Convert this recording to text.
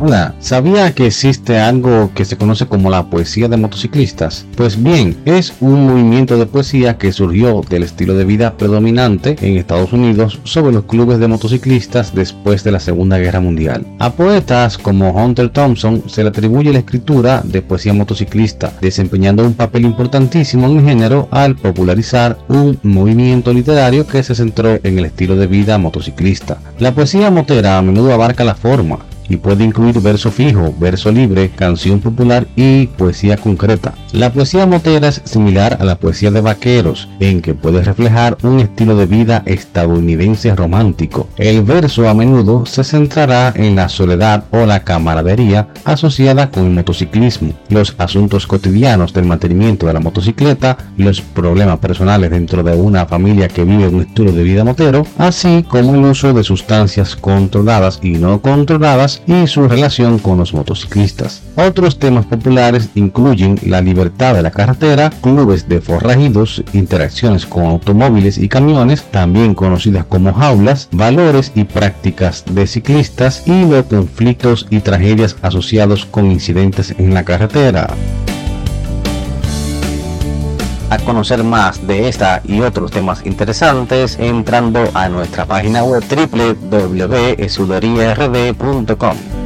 Hola, ¿sabía que existe algo que se conoce como la poesía de motociclistas? Pues bien, es un movimiento de poesía que surgió del estilo de vida predominante en Estados Unidos sobre los clubes de motociclistas después de la Segunda Guerra Mundial. A poetas como Hunter Thompson se le atribuye la escritura de poesía motociclista, desempeñando un papel importantísimo en el género al popularizar un movimiento literario que se centró en el estilo de vida motociclista. La poesía motera a menudo abarca la forma, y puede incluir verso fijo, verso libre, canción popular y poesía concreta. La poesía motera es similar a la poesía de vaqueros, en que puede reflejar un estilo de vida estadounidense romántico. El verso a menudo se centrará en la soledad o la camaradería asociada con el motociclismo, los asuntos cotidianos del mantenimiento de la motocicleta, los problemas personales dentro de una familia que vive un estilo de vida motero, así como el uso de sustancias controladas y no controladas y su relación con los motociclistas. Otros temas populares incluyen la libertad de la carretera, clubes de forrajidos, interacciones con automóviles y camiones, también conocidas como jaulas, valores y prácticas de ciclistas y los conflictos y tragedias asociados con incidentes en la carretera a conocer más de esta y otros temas interesantes entrando a nuestra página web www.esuderiard.com.